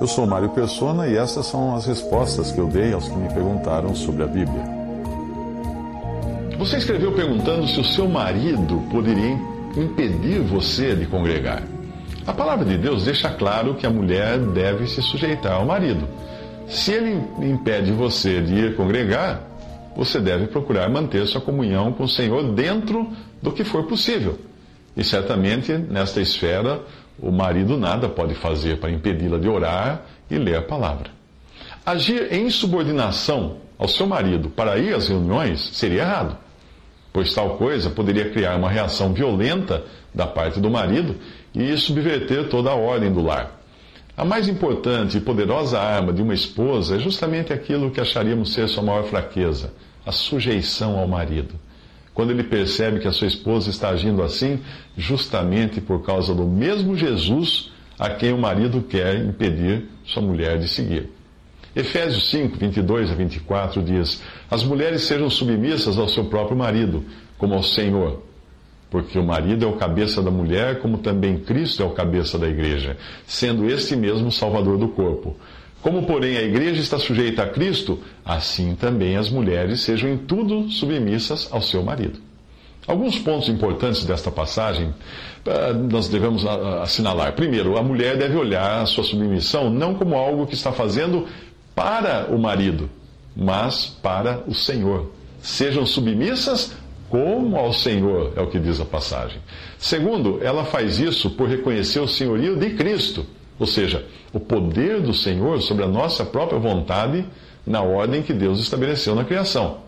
Eu sou Mário Persona e essas são as respostas que eu dei aos que me perguntaram sobre a Bíblia. Você escreveu perguntando se o seu marido poderia impedir você de congregar. A palavra de Deus deixa claro que a mulher deve se sujeitar ao marido. Se ele impede você de ir congregar, você deve procurar manter sua comunhão com o Senhor dentro do que for possível. E certamente, nesta esfera, o marido nada pode fazer para impedi-la de orar e ler a palavra. Agir em subordinação ao seu marido para ir às reuniões seria errado, pois tal coisa poderia criar uma reação violenta da parte do marido e subverter toda a ordem do lar. A mais importante e poderosa arma de uma esposa é justamente aquilo que acharíamos ser sua maior fraqueza: a sujeição ao marido. Quando ele percebe que a sua esposa está agindo assim, justamente por causa do mesmo Jesus a quem o marido quer impedir sua mulher de seguir. Efésios 5, 22 a 24 diz: As mulheres sejam submissas ao seu próprio marido, como ao Senhor porque o marido é o cabeça da mulher, como também Cristo é o cabeça da igreja, sendo este mesmo Salvador do corpo. Como, porém, a igreja está sujeita a Cristo, assim também as mulheres sejam em tudo submissas ao seu marido. Alguns pontos importantes desta passagem ah, nós devemos ah, assinalar. Primeiro, a mulher deve olhar a sua submissão não como algo que está fazendo para o marido, mas para o Senhor. Sejam submissas como ao Senhor, é o que diz a passagem. Segundo, ela faz isso por reconhecer o senhorio de Cristo, ou seja, o poder do Senhor sobre a nossa própria vontade na ordem que Deus estabeleceu na criação.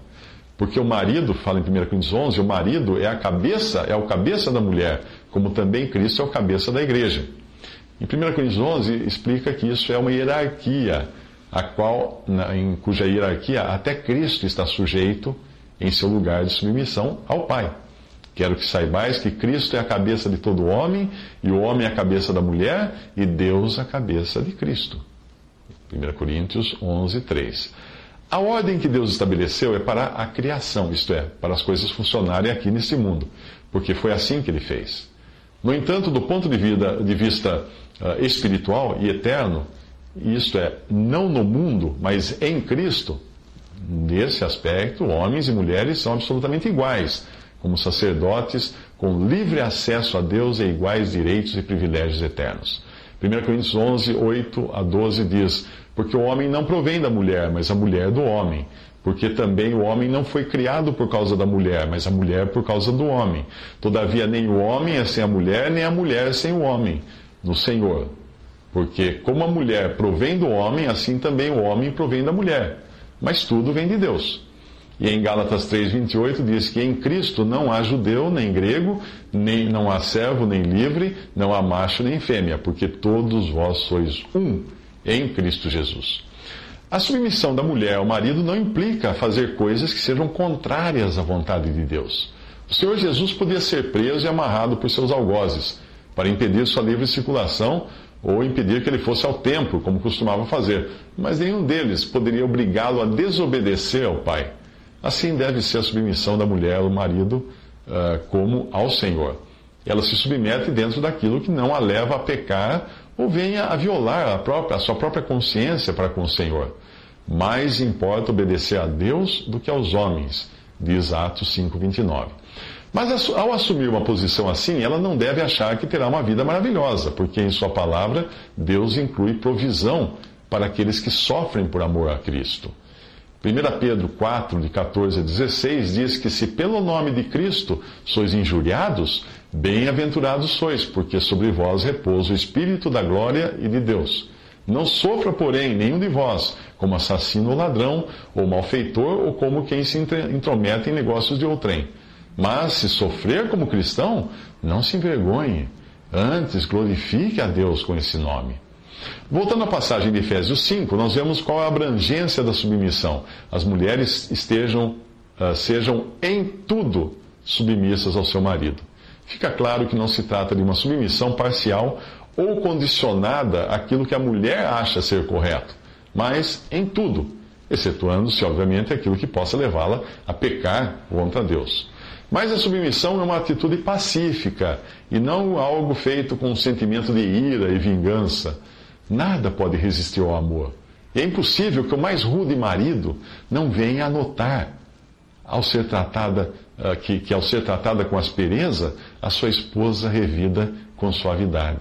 Porque o marido, fala em 1 Coríntios 11, o marido é a cabeça, é o cabeça da mulher, como também Cristo é o cabeça da igreja. Em 1 Coríntios 11 explica que isso é uma hierarquia, a qual, em cuja hierarquia até Cristo está sujeito em seu lugar de submissão ao Pai. Quero que saibais que Cristo é a cabeça de todo homem, e o homem é a cabeça da mulher, e Deus a cabeça de Cristo. 1 Coríntios 11, 3. A ordem que Deus estabeleceu é para a criação, isto é, para as coisas funcionarem aqui neste mundo, porque foi assim que ele fez. No entanto, do ponto de, vida, de vista uh, espiritual e eterno, isto é, não no mundo, mas em Cristo, Nesse aspecto, homens e mulheres são absolutamente iguais, como sacerdotes, com livre acesso a Deus e iguais direitos e privilégios eternos. 1 Coríntios 11, 8 a 12 diz: Porque o homem não provém da mulher, mas a mulher do homem. Porque também o homem não foi criado por causa da mulher, mas a mulher por causa do homem. Todavia, nem o homem é sem a mulher, nem a mulher é sem o homem, no Senhor. Porque como a mulher provém do homem, assim também o homem provém da mulher mas tudo vem de Deus. E em Gálatas 3:28 diz que em Cristo não há judeu nem grego, nem não há servo nem livre, não há macho nem fêmea, porque todos vós sois um em Cristo Jesus. A submissão da mulher ao marido não implica fazer coisas que sejam contrárias à vontade de Deus. O Senhor Jesus podia ser preso e amarrado por seus algozes para impedir sua livre circulação ou impedir que ele fosse ao templo, como costumava fazer, mas nenhum deles poderia obrigá-lo a desobedecer ao pai. Assim deve ser a submissão da mulher ao marido uh, como ao Senhor. Ela se submete dentro daquilo que não a leva a pecar ou venha a violar a, própria, a sua própria consciência para com o Senhor. Mais importa obedecer a Deus do que aos homens, diz Atos 5,29. Mas ao assumir uma posição assim, ela não deve achar que terá uma vida maravilhosa, porque em Sua palavra Deus inclui provisão para aqueles que sofrem por amor a Cristo. 1 Pedro 4, de 14 a 16, diz que se pelo nome de Cristo sois injuriados, bem-aventurados sois, porque sobre vós repousa o Espírito da glória e de Deus. Não sofra, porém, nenhum de vós como assassino ou ladrão, ou malfeitor, ou como quem se intromete em negócios de outrem Mas se sofrer como cristão, não se envergonhe. Antes, glorifique a Deus com esse nome. Voltando à passagem de Efésios 5, nós vemos qual é a abrangência da submissão. As mulheres estejam, uh, sejam em tudo submissas ao seu marido. Fica claro que não se trata de uma submissão parcial ou condicionada àquilo que a mulher acha ser correto, mas em tudo, excetuando-se, obviamente, aquilo que possa levá-la a pecar contra Deus. Mas a submissão é uma atitude pacífica e não algo feito com um sentimento de ira e vingança. Nada pode resistir ao amor. E é impossível que o mais rude marido não venha a notar, ao ser tratada, ah, que, que ao ser tratada com aspereza, a sua esposa revida com suavidade.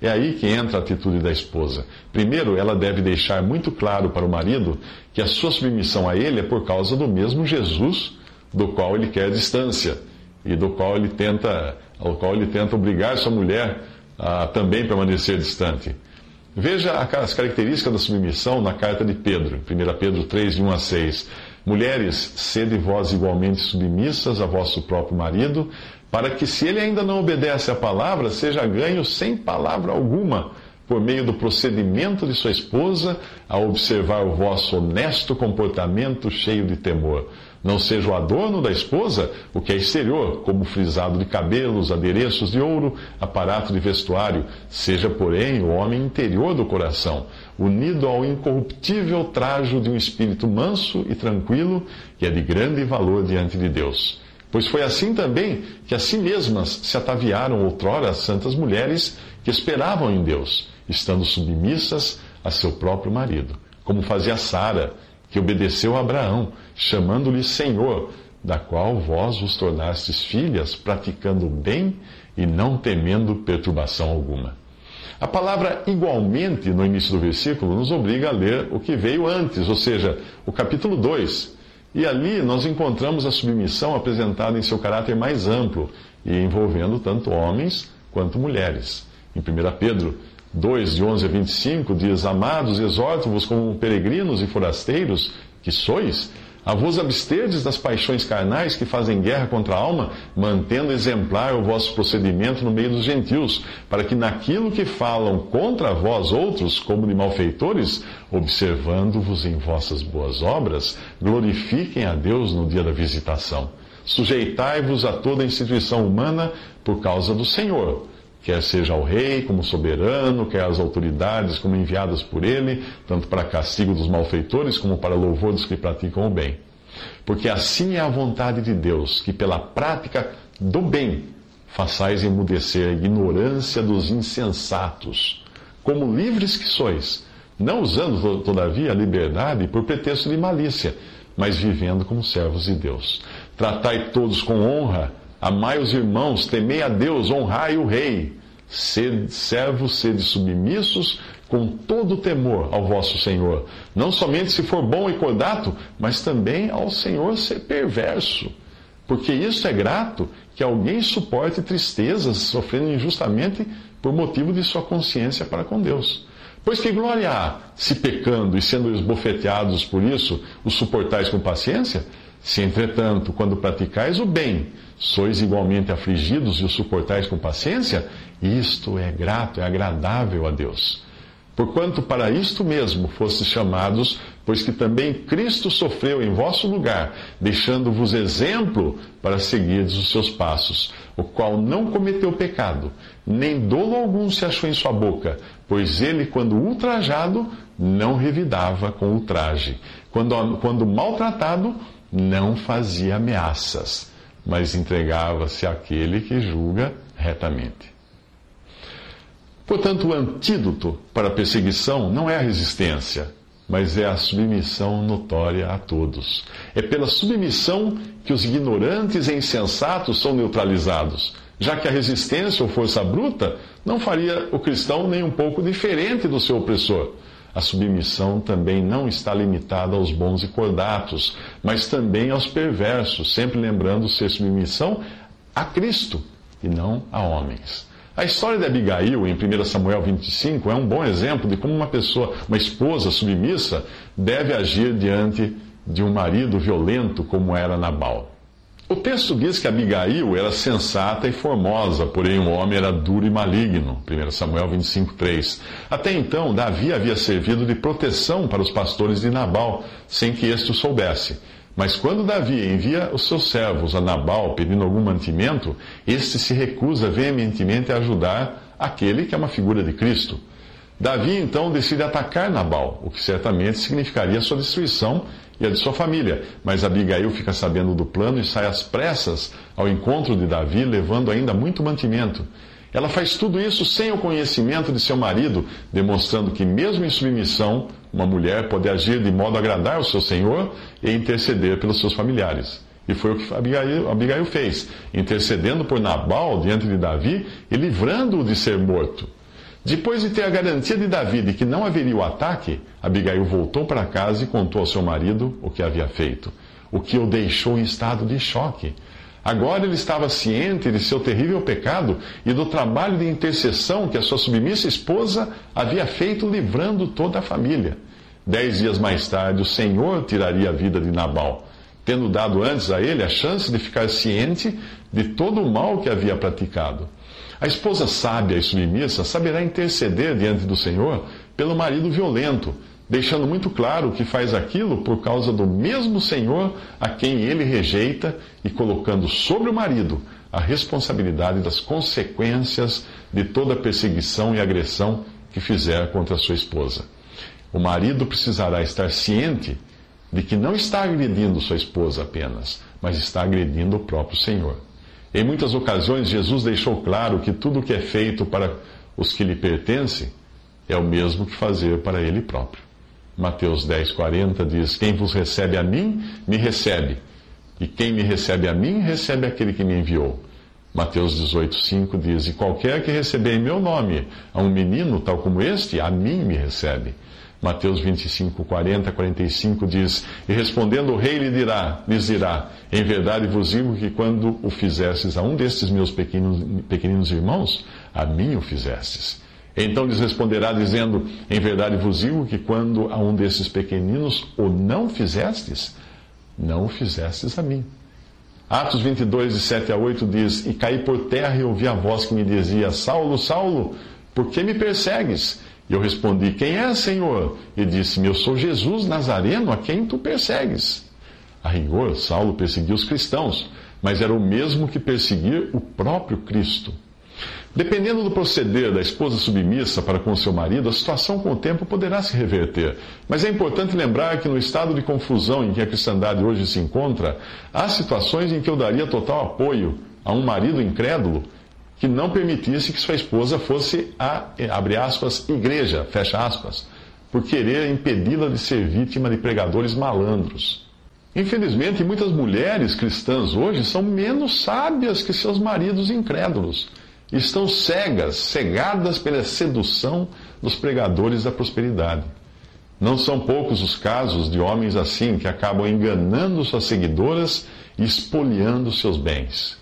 É aí que entra a atitude da esposa. Primeiro, ela deve deixar muito claro para o marido que a sua submissão a ele é por causa do mesmo Jesus do qual ele quer distância e do qual ele tenta, ao qual ele tenta obrigar sua mulher a também permanecer distante. Veja as características da submissão na carta de Pedro, 1 Pedro 3, de 1 a 6. Mulheres, sede vós igualmente submissas a vosso próprio marido, para que, se ele ainda não obedece à palavra, seja ganho sem palavra alguma, por meio do procedimento de sua esposa, a observar o vosso honesto comportamento cheio de temor não seja o adorno da esposa o que é exterior, como frisado de cabelos, adereços de ouro, aparato de vestuário, seja, porém, o homem interior do coração, unido ao incorruptível trajo de um espírito manso e tranquilo, que é de grande valor diante de Deus. Pois foi assim também que a si mesmas se ataviaram outrora as santas mulheres que esperavam em Deus, estando submissas a seu próprio marido, como fazia Sara que obedeceu a Abraão, chamando-lhe Senhor, da qual vós vos tornastes filhas, praticando bem e não temendo perturbação alguma. A palavra igualmente no início do versículo nos obriga a ler o que veio antes, ou seja, o capítulo 2. E ali nós encontramos a submissão apresentada em seu caráter mais amplo e envolvendo tanto homens quanto mulheres. Em 1 Pedro 2, de 11 a 25, diz: Amados, exorto-vos como peregrinos e forasteiros que sois, a vos absterdes das paixões carnais que fazem guerra contra a alma, mantendo exemplar o vosso procedimento no meio dos gentios, para que naquilo que falam contra vós outros, como de malfeitores, observando-vos em vossas boas obras, glorifiquem a Deus no dia da visitação. Sujeitai-vos a toda instituição humana por causa do Senhor quer seja o rei como soberano, quer as autoridades como enviadas por ele, tanto para castigo dos malfeitores como para louvor dos que praticam o bem. Porque assim é a vontade de Deus, que pela prática do bem façais emudecer a ignorância dos insensatos, como livres que sois, não usando, todavia, a liberdade por pretexto de malícia, mas vivendo como servos de Deus. Tratai todos com honra, Amai os irmãos, temei a Deus, honrai o rei. Sede, servos, sede submissos com todo temor ao vosso Senhor. Não somente se for bom e cordato, mas também ao Senhor ser perverso. Porque isso é grato que alguém suporte tristezas, sofrendo injustamente por motivo de sua consciência para com Deus. Pois que glória há, se pecando e sendo esbofeteados por isso, os suportais com paciência? Se, entretanto, quando praticais o bem, sois igualmente afligidos e o suportais com paciência, isto é grato, é agradável a Deus. Porquanto para isto mesmo fostes chamados, pois que também Cristo sofreu em vosso lugar, deixando-vos exemplo para seguirdes os seus passos, o qual não cometeu pecado, nem dolo algum se achou em sua boca, pois ele, quando ultrajado, não revidava com ultraje. Quando, quando maltratado, não fazia ameaças, mas entregava-se àquele que julga retamente. Portanto, o antídoto para a perseguição não é a resistência, mas é a submissão notória a todos. É pela submissão que os ignorantes e insensatos são neutralizados, já que a resistência ou força bruta não faria o cristão nem um pouco diferente do seu opressor a submissão também não está limitada aos bons e cordatos, mas também aos perversos, sempre lembrando ser submissão a Cristo e não a homens. A história de Abigail, em 1 Samuel 25, é um bom exemplo de como uma pessoa, uma esposa submissa, deve agir diante de um marido violento como era Nabal. O texto diz que Abigail era sensata e formosa, porém o homem era duro e maligno. 1 Samuel 25, 3. Até então, Davi havia servido de proteção para os pastores de Nabal, sem que este o soubesse. Mas quando Davi envia os seus servos a Nabal pedindo algum mantimento, este se recusa veementemente a ajudar aquele que é uma figura de Cristo. Davi então decide atacar Nabal, o que certamente significaria sua destruição e a de sua família. Mas Abigail fica sabendo do plano e sai às pressas ao encontro de Davi, levando ainda muito mantimento. Ela faz tudo isso sem o conhecimento de seu marido, demonstrando que, mesmo em submissão, uma mulher pode agir de modo a agradar o seu senhor e interceder pelos seus familiares. E foi o que Abigail, Abigail fez, intercedendo por Nabal diante de Davi e livrando-o de ser morto. Depois de ter a garantia de Davi de que não haveria o ataque, Abigail voltou para casa e contou ao seu marido o que havia feito, o que o deixou em estado de choque. Agora ele estava ciente de seu terrível pecado e do trabalho de intercessão que a sua submissa esposa havia feito, livrando toda a família. Dez dias mais tarde, o Senhor tiraria a vida de Nabal, tendo dado antes a ele a chance de ficar ciente de todo o mal que havia praticado. A esposa sábia e submissa saberá interceder diante do Senhor pelo marido violento, deixando muito claro que faz aquilo por causa do mesmo Senhor a quem ele rejeita e colocando sobre o marido a responsabilidade das consequências de toda perseguição e agressão que fizer contra sua esposa. O marido precisará estar ciente de que não está agredindo sua esposa apenas, mas está agredindo o próprio Senhor. Em muitas ocasiões, Jesus deixou claro que tudo o que é feito para os que lhe pertencem é o mesmo que fazer para ele próprio. Mateus 10, 40 diz: Quem vos recebe a mim, me recebe. E quem me recebe a mim, recebe aquele que me enviou. Mateus 18, 5 diz: E qualquer que receber em meu nome a um menino tal como este, a mim me recebe. Mateus 25, 40, 45 diz: E respondendo o rei lhe dirá, lhes dirá: Em verdade vos digo que quando o fizestes a um destes meus pequenos, pequeninos irmãos, a mim o fizestes. Então lhes responderá, dizendo: Em verdade vos digo que quando a um desses pequeninos o não fizestes, não o fizestes a mim. Atos 22, de 7 a 8 diz: E caí por terra e ouvi a voz que me dizia: Saulo, Saulo, por que me persegues? E eu respondi: Quem é, Senhor? E disse-me: Eu sou Jesus Nazareno, a quem tu persegues. A rigor, Saulo perseguiu os cristãos, mas era o mesmo que perseguir o próprio Cristo. Dependendo do proceder da esposa submissa para com seu marido, a situação com o tempo poderá se reverter. Mas é importante lembrar que no estado de confusão em que a cristandade hoje se encontra, há situações em que eu daria total apoio a um marido incrédulo que não permitisse que sua esposa fosse a, abre aspas, igreja, fecha aspas, por querer impedi-la de ser vítima de pregadores malandros. Infelizmente, muitas mulheres cristãs hoje são menos sábias que seus maridos incrédulos estão cegas, cegadas pela sedução dos pregadores da prosperidade. Não são poucos os casos de homens assim que acabam enganando suas seguidoras e espoliando seus bens.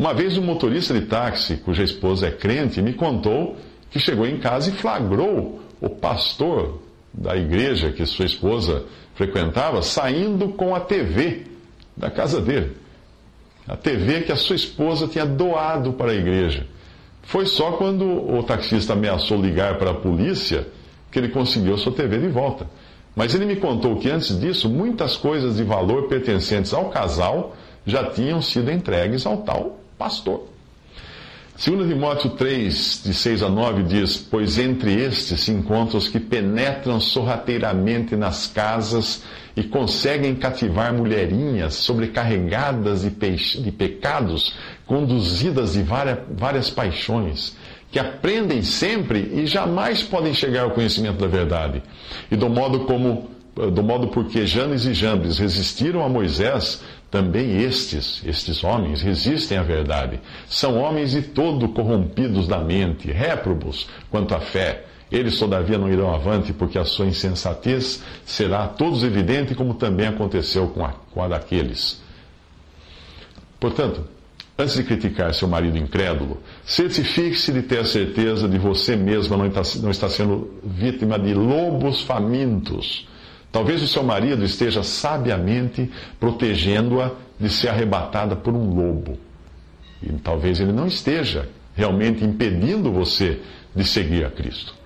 Uma vez um motorista de táxi, cuja esposa é crente, me contou que chegou em casa e flagrou o pastor da igreja que sua esposa frequentava saindo com a TV da casa dele a TV que a sua esposa tinha doado para a igreja. Foi só quando o taxista ameaçou ligar para a polícia que ele conseguiu a sua TV de volta. Mas ele me contou que antes disso, muitas coisas de valor pertencentes ao casal já tinham sido entregues ao tal pastor. 2 Timóteo 3, de 6 a 9, diz: Pois entre estes se encontram os que penetram sorrateiramente nas casas e conseguem cativar mulherinhas sobrecarregadas de, de pecados, conduzidas de várias, várias paixões, que aprendem sempre e jamais podem chegar ao conhecimento da verdade. E do modo como do modo porque Janes e Jambres resistiram a Moisés, também estes, estes homens, resistem à verdade. São homens de todo corrompidos da mente, réprobos quanto à fé. Eles, todavia, não irão avante, porque a sua insensatez será a todos evidente, como também aconteceu com a, com a daqueles. Portanto, antes de criticar seu marido incrédulo, certifique-se de ter a certeza de você mesma não está, não está sendo vítima de lobos famintos Talvez o seu marido esteja sabiamente protegendo-a de ser arrebatada por um lobo. E talvez ele não esteja realmente impedindo você de seguir a Cristo.